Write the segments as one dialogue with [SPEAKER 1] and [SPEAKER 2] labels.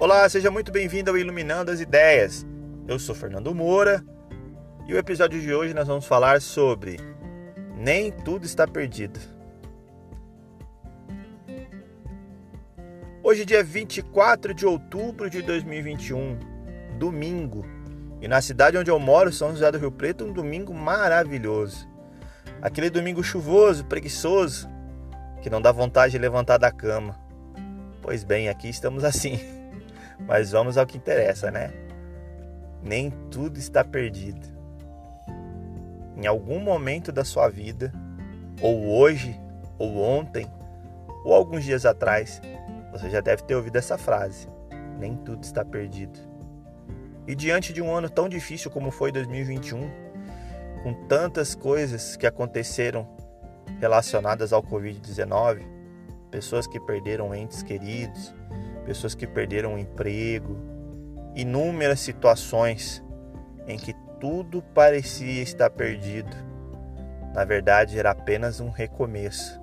[SPEAKER 1] Olá, seja muito bem-vindo ao Iluminando as Ideias. Eu sou Fernando Moura e o episódio de hoje nós vamos falar sobre Nem tudo está perdido. Hoje, dia 24 de outubro de 2021, domingo, e na cidade onde eu moro, São José do Rio Preto, um domingo maravilhoso. Aquele domingo chuvoso, preguiçoso, que não dá vontade de levantar da cama. Pois bem, aqui estamos assim. Mas vamos ao que interessa, né? Nem tudo está perdido. Em algum momento da sua vida, ou hoje, ou ontem, ou alguns dias atrás, você já deve ter ouvido essa frase: Nem tudo está perdido. E diante de um ano tão difícil como foi 2021, com tantas coisas que aconteceram relacionadas ao Covid-19, pessoas que perderam entes queridos, pessoas que perderam o emprego, inúmeras situações em que tudo parecia estar perdido. Na verdade, era apenas um recomeço.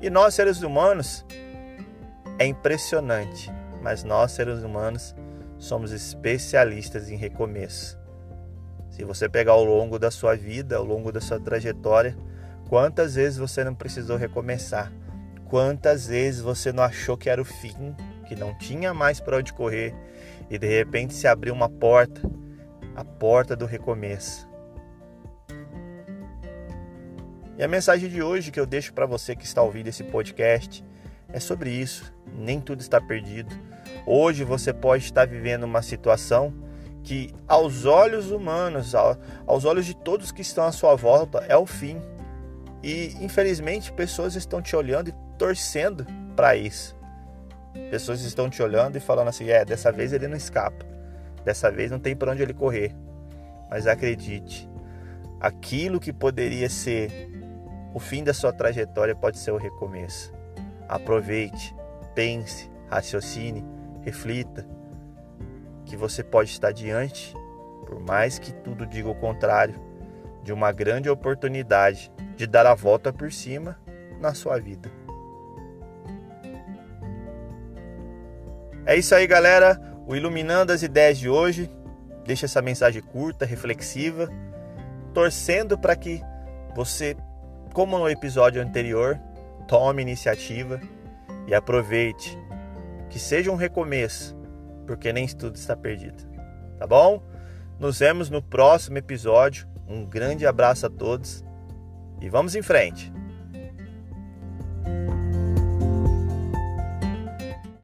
[SPEAKER 1] E nós, seres humanos, é impressionante, mas nós, seres humanos, somos especialistas em recomeço. Se você pegar ao longo da sua vida, ao longo da sua trajetória, quantas vezes você não precisou recomeçar? Quantas vezes você não achou que era o fim, que não tinha mais para onde correr e de repente se abriu uma porta, a porta do recomeço? E a mensagem de hoje que eu deixo para você que está ouvindo esse podcast é sobre isso. Nem tudo está perdido. Hoje você pode estar vivendo uma situação que, aos olhos humanos, aos olhos de todos que estão à sua volta, é o fim. E infelizmente pessoas estão te olhando e torcendo para isso. Pessoas estão te olhando e falando assim: é, dessa vez ele não escapa, dessa vez não tem para onde ele correr. Mas acredite, aquilo que poderia ser o fim da sua trajetória pode ser o recomeço. Aproveite, pense, raciocine, reflita que você pode estar diante, por mais que tudo diga o contrário, de uma grande oportunidade de dar a volta por cima na sua vida. É isso aí, galera. O Iluminando as Ideias de hoje deixa essa mensagem curta, reflexiva, torcendo para que você, como no episódio anterior, tome iniciativa e aproveite. Que seja um recomeço, porque nem tudo está perdido. Tá bom? Nos vemos no próximo episódio. Um grande abraço a todos e vamos em frente.